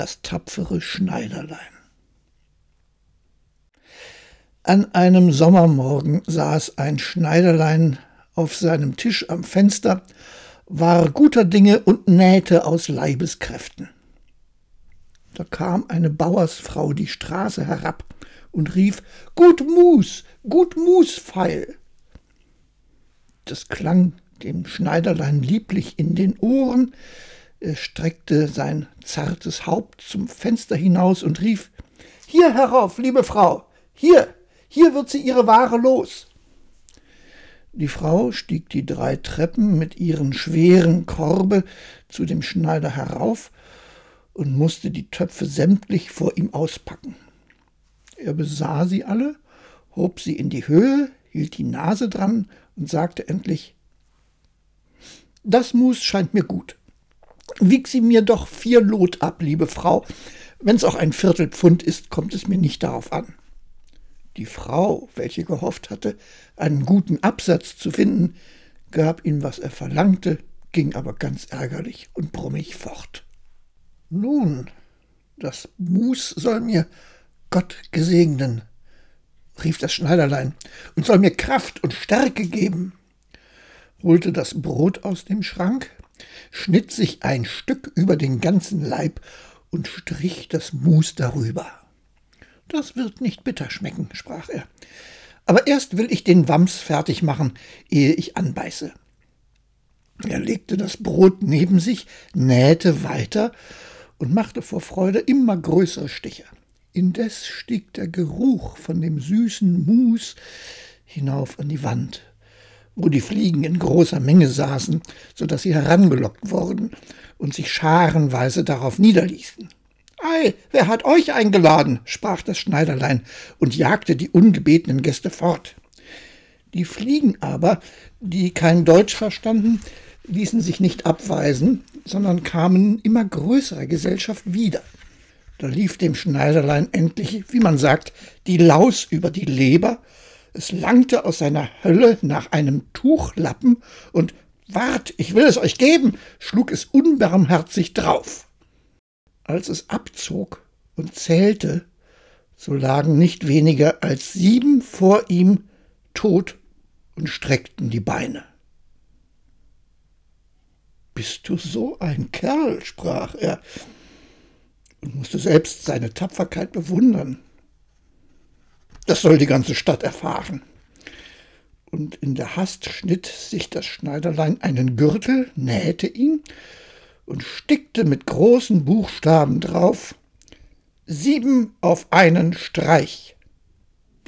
das tapfere Schneiderlein. An einem Sommermorgen saß ein Schneiderlein auf seinem Tisch am Fenster, war guter Dinge und nähte aus Leibeskräften. Da kam eine Bauersfrau die Straße herab und rief Gut Mus, gut Musfeil. Das klang dem Schneiderlein lieblich in den Ohren, streckte sein zartes Haupt zum Fenster hinaus und rief Hier herauf, liebe Frau, hier, hier wird sie ihre Ware los. Die Frau stieg die drei Treppen mit ihren schweren Korbe zu dem Schneider herauf und musste die Töpfe sämtlich vor ihm auspacken. Er besah sie alle, hob sie in die Höhe, hielt die Nase dran und sagte endlich Das Mus scheint mir gut. Wieg sie mir doch vier Lot ab, liebe Frau. Wenn's auch ein Viertelpfund ist, kommt es mir nicht darauf an. Die Frau, welche gehofft hatte, einen guten Absatz zu finden, gab ihm, was er verlangte, ging aber ganz ärgerlich und brummig fort. Nun, das Mus soll mir Gott gesegnen, rief das Schneiderlein, und soll mir Kraft und Stärke geben, holte das Brot aus dem Schrank, schnitt sich ein Stück über den ganzen Leib und strich das Mus darüber. Das wird nicht bitter schmecken, sprach er. Aber erst will ich den Wams fertig machen, ehe ich anbeiße. Er legte das Brot neben sich, nähte weiter und machte vor Freude immer größere Stiche. Indes stieg der Geruch von dem süßen Mus hinauf an die Wand, wo die Fliegen in großer Menge saßen, so dass sie herangelockt wurden und sich scharenweise darauf niederließen. Ei, wer hat euch eingeladen? sprach das Schneiderlein und jagte die ungebetenen Gäste fort. Die Fliegen aber, die kein Deutsch verstanden, ließen sich nicht abweisen, sondern kamen immer größerer Gesellschaft wieder. Da lief dem Schneiderlein endlich, wie man sagt, die Laus über die Leber, es langte aus seiner Hölle nach einem Tuchlappen und Wart, ich will es euch geben, schlug es unbarmherzig drauf. Als es abzog und zählte, so lagen nicht weniger als sieben vor ihm tot und streckten die Beine. Bist du so ein Kerl, sprach er und musste selbst seine Tapferkeit bewundern. Das soll die ganze Stadt erfahren. Und in der Hast schnitt sich das Schneiderlein einen Gürtel, nähte ihn und stickte mit großen Buchstaben drauf Sieben auf einen Streich.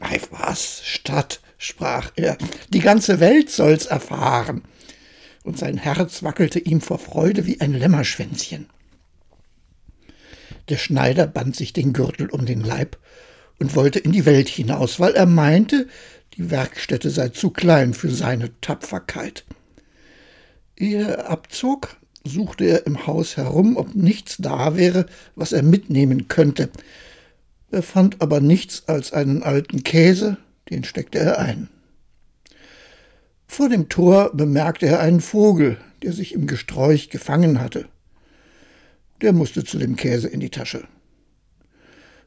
Ei was, Stadt, sprach er, die ganze Welt soll's erfahren. Und sein Herz wackelte ihm vor Freude wie ein Lämmerschwänzchen. Der Schneider band sich den Gürtel um den Leib und wollte in die Welt hinaus, weil er meinte, die Werkstätte sei zu klein für seine Tapferkeit. Ehe er abzog, suchte er im Haus herum, ob nichts da wäre, was er mitnehmen könnte. Er fand aber nichts als einen alten Käse, den steckte er ein. Vor dem Tor bemerkte er einen Vogel, der sich im Gesträuch gefangen hatte. Der musste zu dem Käse in die Tasche.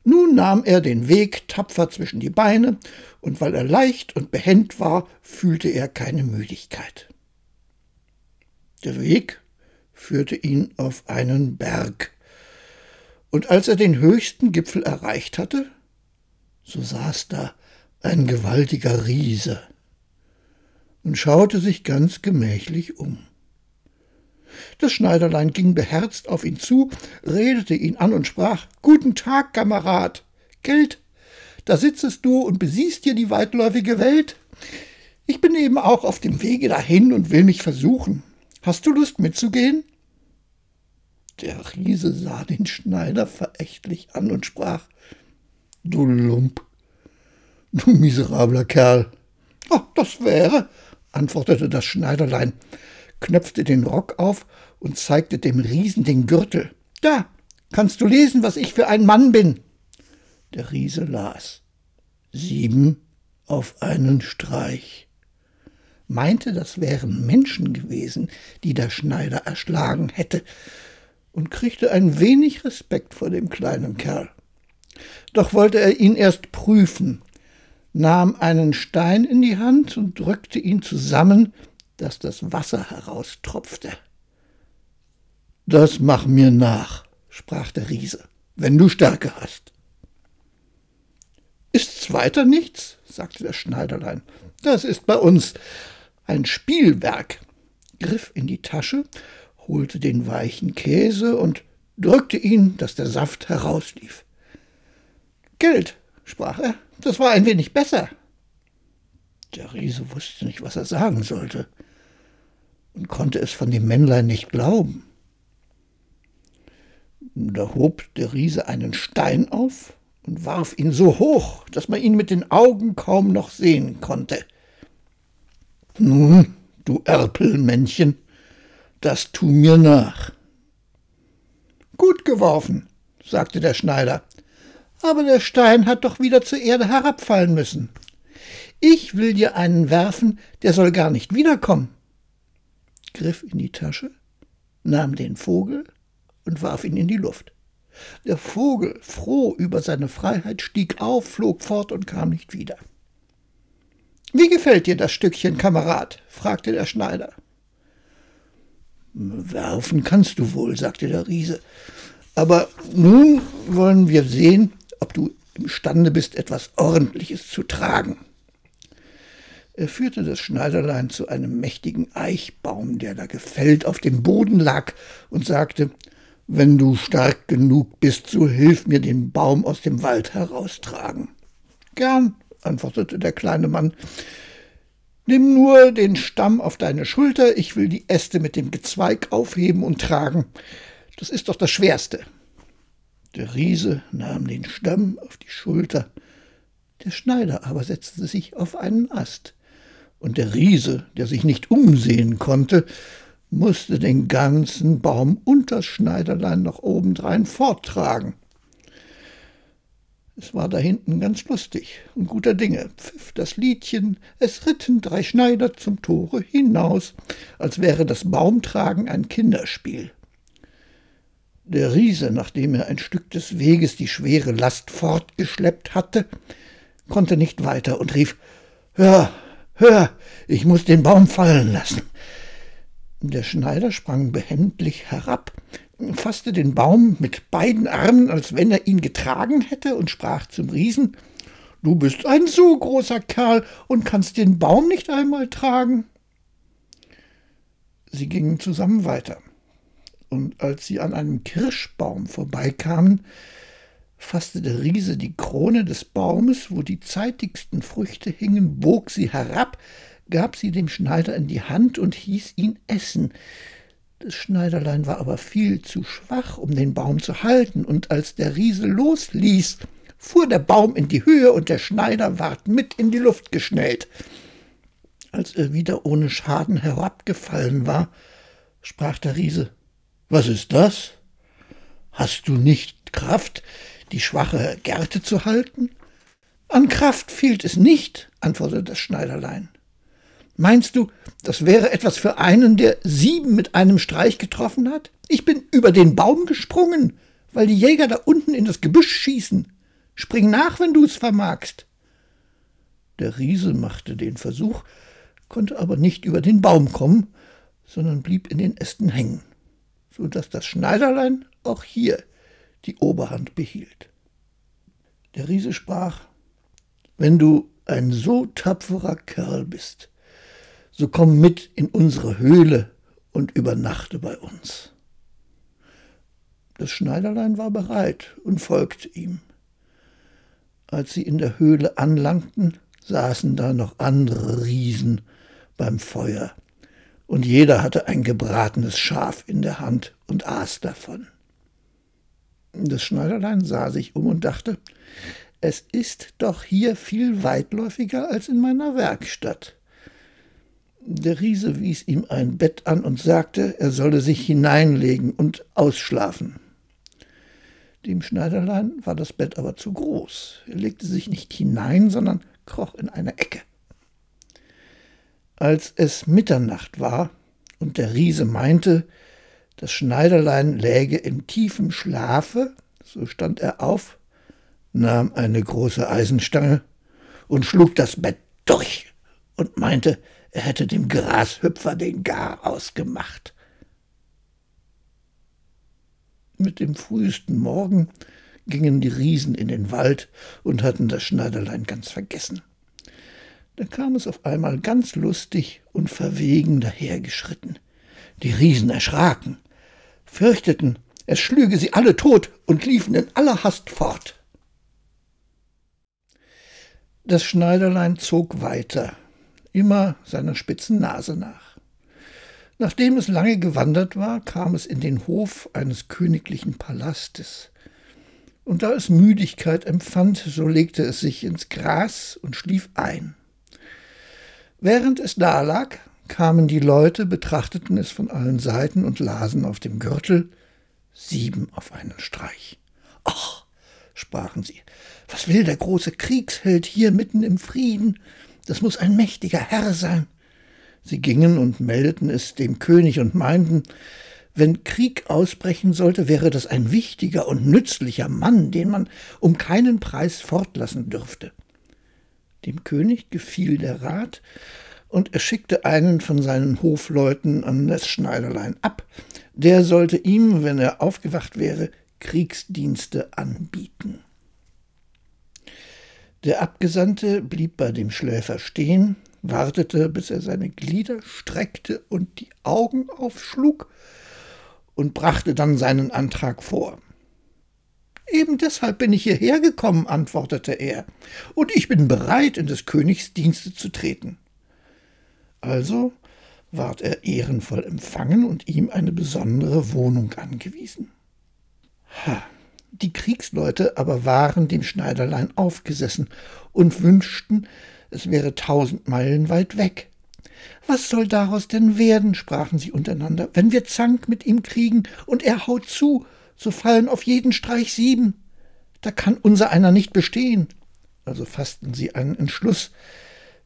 Nun nahm er den Weg tapfer zwischen die Beine, und weil er leicht und behend war, fühlte er keine Müdigkeit. Der Weg führte ihn auf einen Berg. Und als er den höchsten Gipfel erreicht hatte, so saß da ein gewaltiger Riese und schaute sich ganz gemächlich um. Das Schneiderlein ging beherzt auf ihn zu, redete ihn an und sprach Guten Tag, Kamerad. Geld, da sitzest du und besiehst dir die weitläufige Welt. Ich bin eben auch auf dem Wege dahin und will mich versuchen. Hast du Lust mitzugehen? Der Riese sah den Schneider verächtlich an und sprach Du Lump, du miserabler Kerl. Oh, das wäre, antwortete das Schneiderlein, knöpfte den Rock auf und zeigte dem Riesen den Gürtel. Da, kannst du lesen, was ich für ein Mann bin. Der Riese las. Sieben auf einen Streich meinte, das wären Menschen gewesen, die der Schneider erschlagen hätte, und kriegte ein wenig Respekt vor dem kleinen Kerl. Doch wollte er ihn erst prüfen, nahm einen Stein in die Hand und drückte ihn zusammen, dass das Wasser heraustropfte. Das mach mir nach, sprach der Riese, wenn du Stärke hast. Ist's weiter nichts? sagte das Schneiderlein. Das ist bei uns ein Spielwerk, griff in die Tasche, holte den weichen Käse und drückte ihn, dass der Saft herauslief. Geld, sprach er, das war ein wenig besser. Der Riese wusste nicht, was er sagen sollte und konnte es von dem Männlein nicht glauben. Da hob der Riese einen Stein auf und warf ihn so hoch, dass man ihn mit den Augen kaum noch sehen konnte. Nun, du Erpelmännchen, das tu mir nach. Gut geworfen, sagte der Schneider, aber der Stein hat doch wieder zur Erde herabfallen müssen. Ich will dir einen werfen, der soll gar nicht wiederkommen. Griff in die Tasche, nahm den Vogel und warf ihn in die Luft. Der Vogel, froh über seine Freiheit, stieg auf, flog fort und kam nicht wieder. Wie gefällt dir das Stückchen, Kamerad? fragte der Schneider. Werfen kannst du wohl, sagte der Riese. Aber nun wollen wir sehen, ob du imstande bist, etwas Ordentliches zu tragen. Er führte das Schneiderlein zu einem mächtigen Eichbaum, der da gefällt auf dem Boden lag, und sagte Wenn du stark genug bist, so hilf mir den Baum aus dem Wald heraustragen. Gern, antwortete der kleine Mann. Nimm nur den Stamm auf deine Schulter, ich will die Äste mit dem Gezweig aufheben und tragen. Das ist doch das Schwerste. Der Riese nahm den Stamm auf die Schulter, der Schneider aber setzte sich auf einen Ast, und der Riese, der sich nicht umsehen konnte, musste den ganzen Baum und das Schneiderlein noch obendrein forttragen. Es war da hinten ganz lustig und guter Dinge, pfiff das Liedchen, es ritten drei Schneider zum Tore hinaus, als wäre das Baumtragen ein Kinderspiel. Der Riese, nachdem er ein Stück des Weges die schwere Last fortgeschleppt hatte, konnte nicht weiter und rief Hör, hör, ich muss den Baum fallen lassen. Der Schneider sprang behändig herab, fasste den Baum mit beiden Armen, als wenn er ihn getragen hätte, und sprach zum Riesen Du bist ein so großer Kerl und kannst den Baum nicht einmal tragen. Sie gingen zusammen weiter, und als sie an einem Kirschbaum vorbeikamen, fasste der Riese die Krone des Baumes, wo die zeitigsten Früchte hingen, bog sie herab, gab sie dem Schneider in die Hand und hieß ihn essen. Das Schneiderlein war aber viel zu schwach, um den Baum zu halten, und als der Riese losließ, fuhr der Baum in die Höhe und der Schneider ward mit in die Luft geschnellt. Als er wieder ohne Schaden herabgefallen war, sprach der Riese Was ist das? Hast du nicht Kraft, die schwache Gerte zu halten? An Kraft fehlt es nicht, antwortete das Schneiderlein. Meinst du, das wäre etwas für einen, der sieben mit einem Streich getroffen hat? Ich bin über den Baum gesprungen, weil die Jäger da unten in das Gebüsch schießen. Spring nach, wenn du's vermagst. Der Riese machte den Versuch, konnte aber nicht über den Baum kommen, sondern blieb in den Ästen hängen, so dass das Schneiderlein auch hier die Oberhand behielt. Der Riese sprach Wenn du ein so tapferer Kerl bist, so komm mit in unsere Höhle und übernachte bei uns. Das Schneiderlein war bereit und folgte ihm. Als sie in der Höhle anlangten, saßen da noch andere Riesen beim Feuer, und jeder hatte ein gebratenes Schaf in der Hand und aß davon. Das Schneiderlein sah sich um und dachte, es ist doch hier viel weitläufiger als in meiner Werkstatt. Der Riese wies ihm ein Bett an und sagte, er solle sich hineinlegen und ausschlafen. Dem Schneiderlein war das Bett aber zu groß. Er legte sich nicht hinein, sondern kroch in eine Ecke. Als es Mitternacht war und der Riese meinte, Das Schneiderlein läge in tiefem Schlafe, so stand er auf, nahm eine große Eisenstange und schlug das Bett durch und meinte, er hätte dem Grashüpfer den Garaus gemacht. Mit dem frühesten Morgen gingen die Riesen in den Wald und hatten das Schneiderlein ganz vergessen. Da kam es auf einmal ganz lustig und verwegen dahergeschritten. Die Riesen erschraken, fürchteten, es schlüge sie alle tot und liefen in aller Hast fort. Das Schneiderlein zog weiter, immer seiner spitzen Nase nach. Nachdem es lange gewandert war, kam es in den Hof eines königlichen Palastes. Und da es Müdigkeit empfand, so legte es sich ins Gras und schlief ein. Während es dalag, kamen die Leute, betrachteten es von allen Seiten und lasen auf dem Gürtel sieben auf einen Streich. Ach, sprachen sie, was will der große Kriegsheld hier mitten im Frieden? Das muss ein mächtiger Herr sein. Sie gingen und meldeten es dem König und meinten, wenn Krieg ausbrechen sollte, wäre das ein wichtiger und nützlicher Mann, den man um keinen Preis fortlassen dürfte. Dem König gefiel der Rat, und er schickte einen von seinen Hofleuten an das Schneiderlein ab. Der sollte ihm, wenn er aufgewacht wäre, Kriegsdienste anbieten. Der Abgesandte blieb bei dem Schläfer stehen, wartete, bis er seine Glieder streckte und die Augen aufschlug, und brachte dann seinen Antrag vor. Eben deshalb bin ich hierher gekommen, antwortete er, und ich bin bereit, in des Königs Dienste zu treten. Also ward er ehrenvoll empfangen und ihm eine besondere Wohnung angewiesen. Ha, die Kriegsleute aber waren dem Schneiderlein aufgesessen und wünschten, es wäre tausend Meilen weit weg. Was soll daraus denn werden, sprachen sie untereinander, wenn wir Zank mit ihm kriegen und er haut zu, so fallen auf jeden Streich sieben. Da kann unser einer nicht bestehen. Also fassten sie einen Entschluss,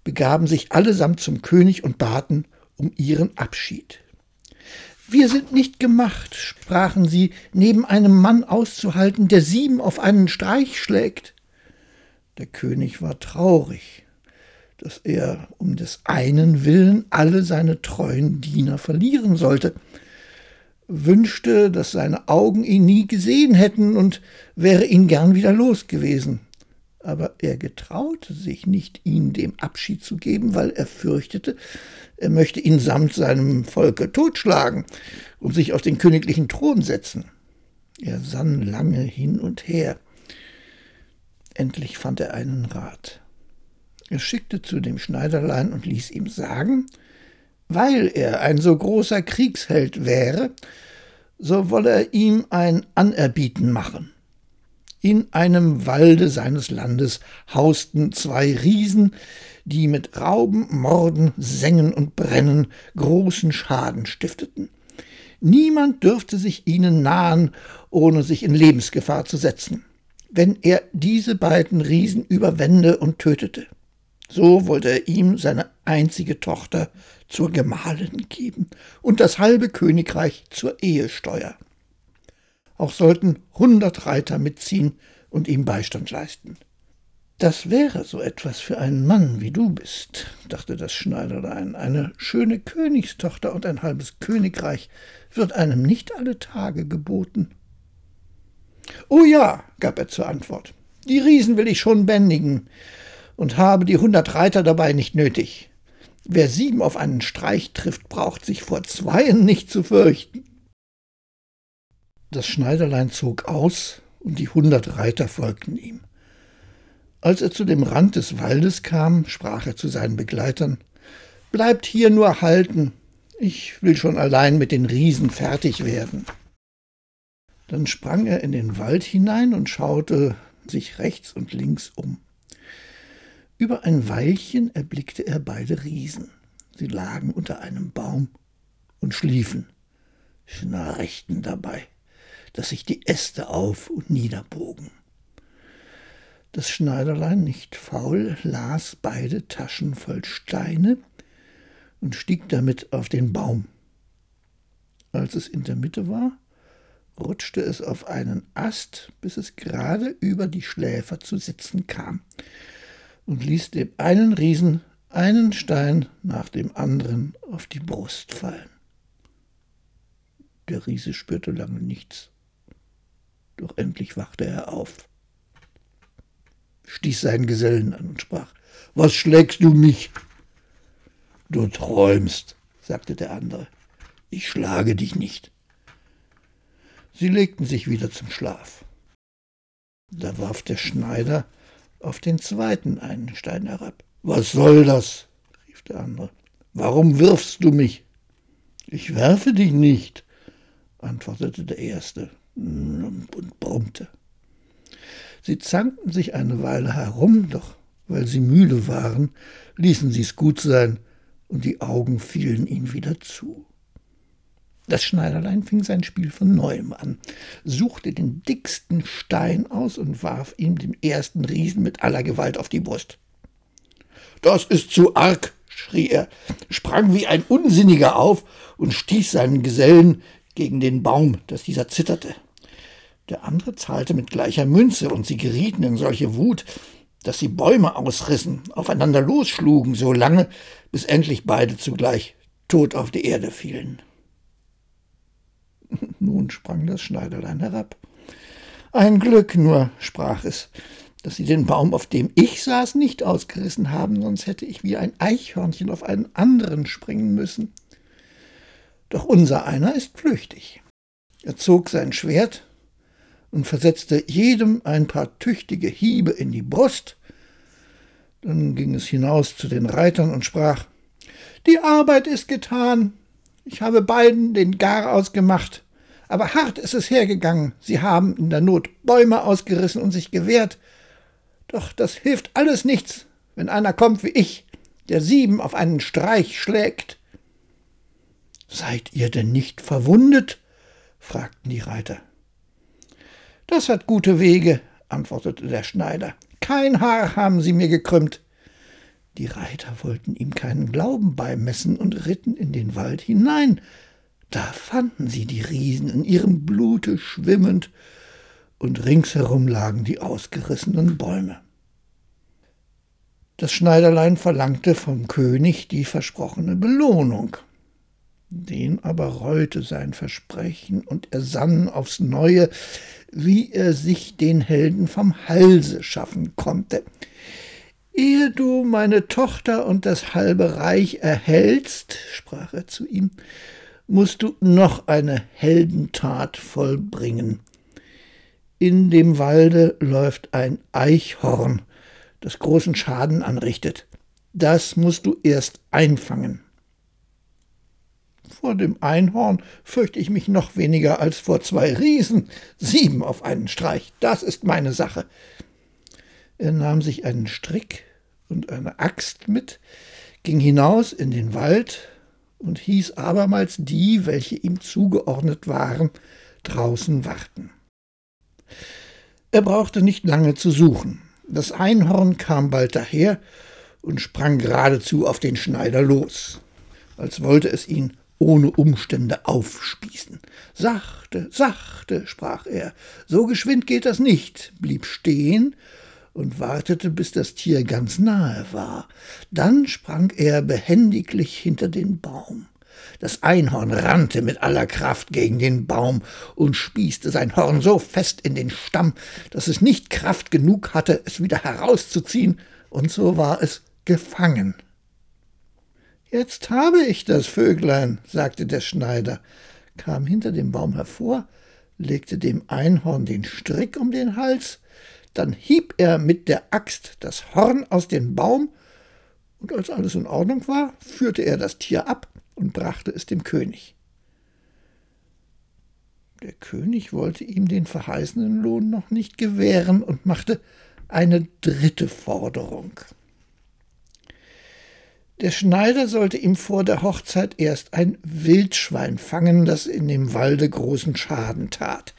begaben sich allesamt zum König und baten um ihren Abschied. Wir sind nicht gemacht, sprachen sie, neben einem Mann auszuhalten, der sieben auf einen Streich schlägt. Der König war traurig, dass er um des einen willen alle seine treuen Diener verlieren sollte, wünschte, dass seine Augen ihn nie gesehen hätten und wäre ihn gern wieder los gewesen. Aber er getraute sich nicht, ihn dem Abschied zu geben, weil er fürchtete, er möchte ihn samt seinem Volke totschlagen und sich auf den königlichen Thron setzen. Er sann lange hin und her. Endlich fand er einen Rat. Er schickte zu dem Schneiderlein und ließ ihm sagen, weil er ein so großer Kriegsheld wäre, so wolle er ihm ein Anerbieten machen. In einem Walde seines Landes hausten zwei Riesen, die mit Rauben, Morden, Sengen und Brennen großen Schaden stifteten. Niemand dürfte sich ihnen nahen, ohne sich in Lebensgefahr zu setzen, wenn er diese beiden Riesen überwände und tötete. So wollte er ihm seine einzige Tochter zur Gemahlin geben und das halbe Königreich zur Ehesteuer. Auch sollten hundert Reiter mitziehen und ihm Beistand leisten. Das wäre so etwas für einen Mann wie du bist, dachte das Schneiderlein. Eine schöne Königstochter und ein halbes Königreich wird einem nicht alle Tage geboten. Oh ja, gab er zur Antwort, die Riesen will ich schon bändigen und habe die hundert Reiter dabei nicht nötig. Wer sieben auf einen Streich trifft, braucht sich vor zweien nicht zu fürchten. Das Schneiderlein zog aus, und die hundert Reiter folgten ihm. Als er zu dem Rand des Waldes kam, sprach er zu seinen Begleitern Bleibt hier nur halten, ich will schon allein mit den Riesen fertig werden. Dann sprang er in den Wald hinein und schaute sich rechts und links um. Über ein Weilchen erblickte er beide Riesen. Sie lagen unter einem Baum und schliefen, schnarchten dabei, dass sich die Äste auf und niederbogen. Das Schneiderlein, nicht faul, las beide Taschen voll Steine und stieg damit auf den Baum. Als es in der Mitte war, rutschte es auf einen Ast, bis es gerade über die Schläfer zu sitzen kam, und ließ dem einen Riesen einen Stein nach dem anderen auf die Brust fallen. Der Riese spürte lange nichts, doch endlich wachte er auf, stieß seinen Gesellen an und sprach Was schlägst du mich? Du träumst, sagte der andere. Ich schlage dich nicht. Sie legten sich wieder zum Schlaf. Da warf der Schneider auf den zweiten einen Stein herab. Was soll das? rief der andere. Warum wirfst du mich? Ich werfe dich nicht, antwortete der erste und brummte. Sie zankten sich eine Weile herum, doch weil sie müde waren, ließen sie's gut sein, und die Augen fielen ihm wieder zu. Das Schneiderlein fing sein Spiel von neuem an, suchte den dicksten Stein aus und warf ihm den ersten Riesen mit aller Gewalt auf die Brust. Das ist zu arg, schrie er, sprang wie ein Unsinniger auf und stieß seinen Gesellen gegen den Baum, dass dieser zitterte. Der andere zahlte mit gleicher Münze, und sie gerieten in solche Wut, dass sie Bäume ausrissen, aufeinander losschlugen, so lange, bis endlich beide zugleich tot auf die Erde fielen. Nun sprang das Schneiderlein herab. Ein Glück nur, sprach es, dass sie den Baum, auf dem ich saß, nicht ausgerissen haben, sonst hätte ich wie ein Eichhörnchen auf einen anderen springen müssen. Doch unser einer ist flüchtig. Er zog sein Schwert und versetzte jedem ein paar tüchtige Hiebe in die Brust. Dann ging es hinaus zu den Reitern und sprach Die Arbeit ist getan, ich habe beiden den Gar ausgemacht. Aber hart ist es hergegangen. Sie haben in der Not Bäume ausgerissen und sich gewehrt. Doch das hilft alles nichts, wenn einer kommt wie ich, der sieben auf einen Streich schlägt. Seid ihr denn nicht verwundet? fragten die Reiter. Das hat gute Wege, antwortete der Schneider. Kein Haar haben sie mir gekrümmt. Die Reiter wollten ihm keinen Glauben beimessen und ritten in den Wald hinein. Da fanden sie die Riesen in ihrem Blute schwimmend, und ringsherum lagen die ausgerissenen Bäume. Das Schneiderlein verlangte vom König die versprochene Belohnung. Den aber reute sein Versprechen, und er sann aufs neue, wie er sich den Helden vom Halse schaffen konnte. Ehe du meine Tochter und das halbe Reich erhältst, sprach er zu ihm, musst du noch eine Heldentat vollbringen. In dem Walde läuft ein Eichhorn, das großen Schaden anrichtet. Das musst du erst einfangen. Vor dem Einhorn fürchte ich mich noch weniger als vor zwei Riesen, sieben auf einen Streich. Das ist meine Sache. Er nahm sich einen Strick und eine Axt mit, ging hinaus in den Wald und hieß abermals die, welche ihm zugeordnet waren, draußen warten. Er brauchte nicht lange zu suchen. Das Einhorn kam bald daher und sprang geradezu auf den Schneider los, als wollte es ihn ohne Umstände aufspießen. Sachte, sachte, sprach er, so geschwind geht das nicht, blieb stehen und wartete, bis das Tier ganz nahe war. Dann sprang er behendiglich hinter den Baum. Das Einhorn rannte mit aller Kraft gegen den Baum und spießte sein Horn so fest in den Stamm, dass es nicht Kraft genug hatte, es wieder herauszuziehen, und so war es gefangen. Jetzt habe ich das Vöglein, sagte der Schneider, kam hinter dem Baum hervor, legte dem Einhorn den Strick um den Hals, dann hieb er mit der Axt das Horn aus dem Baum, und als alles in Ordnung war, führte er das Tier ab und brachte es dem König. Der König wollte ihm den verheißenen Lohn noch nicht gewähren und machte eine dritte Forderung. Der Schneider sollte ihm vor der Hochzeit erst ein Wildschwein fangen, das in dem Walde großen Schaden tat.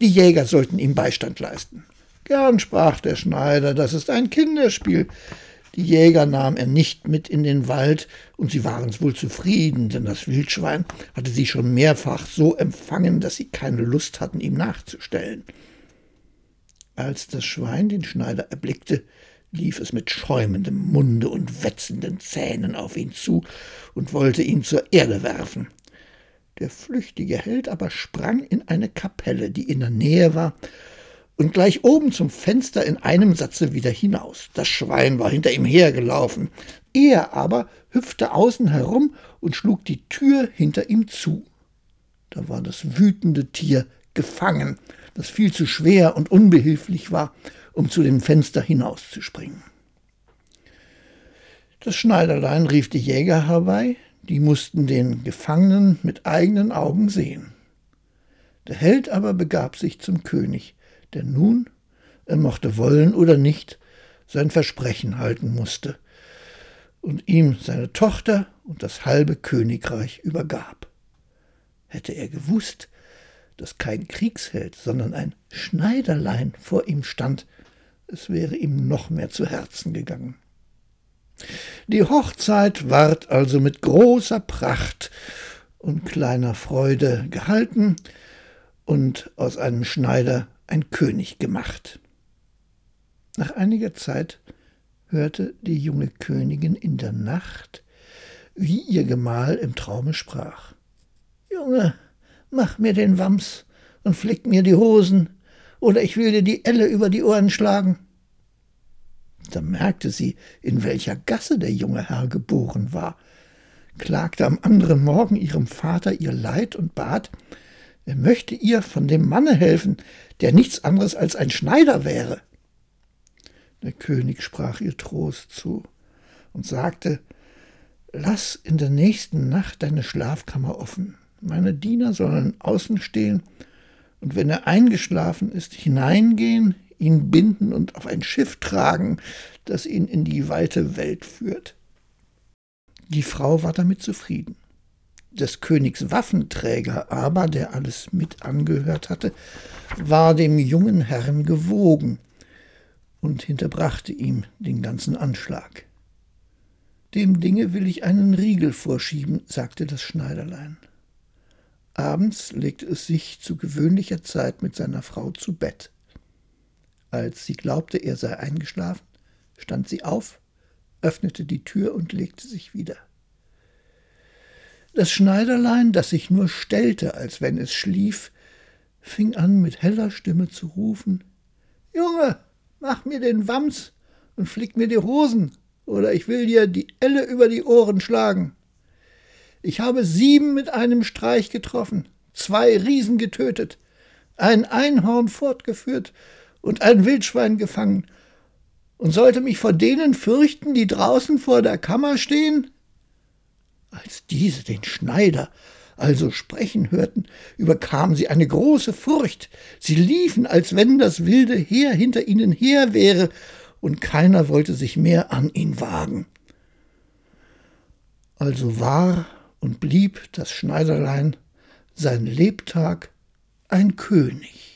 Die Jäger sollten ihm Beistand leisten. Gern sprach der Schneider, das ist ein Kinderspiel. Die Jäger nahm er nicht mit in den Wald, und sie waren's wohl zufrieden, denn das Wildschwein hatte sie schon mehrfach so empfangen, dass sie keine Lust hatten, ihm nachzustellen. Als das Schwein den Schneider erblickte, lief es mit schäumendem Munde und wetzenden Zähnen auf ihn zu und wollte ihn zur Erde werfen. Der flüchtige Held aber sprang in eine Kapelle, die in der Nähe war, und gleich oben zum Fenster in einem Satze wieder hinaus. Das Schwein war hinter ihm hergelaufen. Er aber hüpfte außen herum und schlug die Tür hinter ihm zu. Da war das wütende Tier gefangen, das viel zu schwer und unbehilflich war, um zu dem Fenster hinauszuspringen. Das Schneiderlein rief die Jäger herbei, die mussten den Gefangenen mit eigenen Augen sehen. Der Held aber begab sich zum König, der nun, er mochte wollen oder nicht, sein Versprechen halten musste und ihm seine Tochter und das halbe Königreich übergab. Hätte er gewusst, dass kein Kriegsheld, sondern ein Schneiderlein vor ihm stand, es wäre ihm noch mehr zu Herzen gegangen. Die Hochzeit ward also mit großer Pracht und kleiner Freude gehalten und aus einem Schneider ein König gemacht. Nach einiger Zeit hörte die junge Königin in der Nacht, wie ihr Gemahl im Traume sprach. Junge, mach mir den Wams und flick mir die Hosen, oder ich will dir die Elle über die Ohren schlagen. Da merkte sie, in welcher Gasse der junge Herr geboren war, klagte am anderen Morgen ihrem Vater ihr Leid und bat, er möchte ihr von dem Manne helfen, der nichts anderes als ein Schneider wäre. Der König sprach ihr Trost zu und sagte, Lass in der nächsten Nacht deine Schlafkammer offen. Meine Diener sollen außen stehen und wenn er eingeschlafen ist, hineingehen, ihn binden und auf ein Schiff tragen, das ihn in die weite Welt führt. Die Frau war damit zufrieden des Königs Waffenträger aber, der alles mit angehört hatte, war dem jungen Herrn gewogen und hinterbrachte ihm den ganzen Anschlag. Dem Dinge will ich einen Riegel vorschieben, sagte das Schneiderlein. Abends legte es sich zu gewöhnlicher Zeit mit seiner Frau zu Bett. Als sie glaubte, er sei eingeschlafen, stand sie auf, öffnete die Tür und legte sich wieder. Das Schneiderlein, das sich nur stellte, als wenn es schlief, fing an mit heller Stimme zu rufen Junge, mach mir den Wams und flick mir die Hosen, oder ich will dir die Elle über die Ohren schlagen. Ich habe sieben mit einem Streich getroffen, zwei Riesen getötet, ein Einhorn fortgeführt und ein Wildschwein gefangen, und sollte mich vor denen fürchten, die draußen vor der Kammer stehen? Als diese den Schneider also sprechen hörten, überkam sie eine große Furcht. Sie liefen, als wenn das wilde Heer hinter ihnen her wäre, und keiner wollte sich mehr an ihn wagen. Also war und blieb das Schneiderlein sein Lebtag ein König.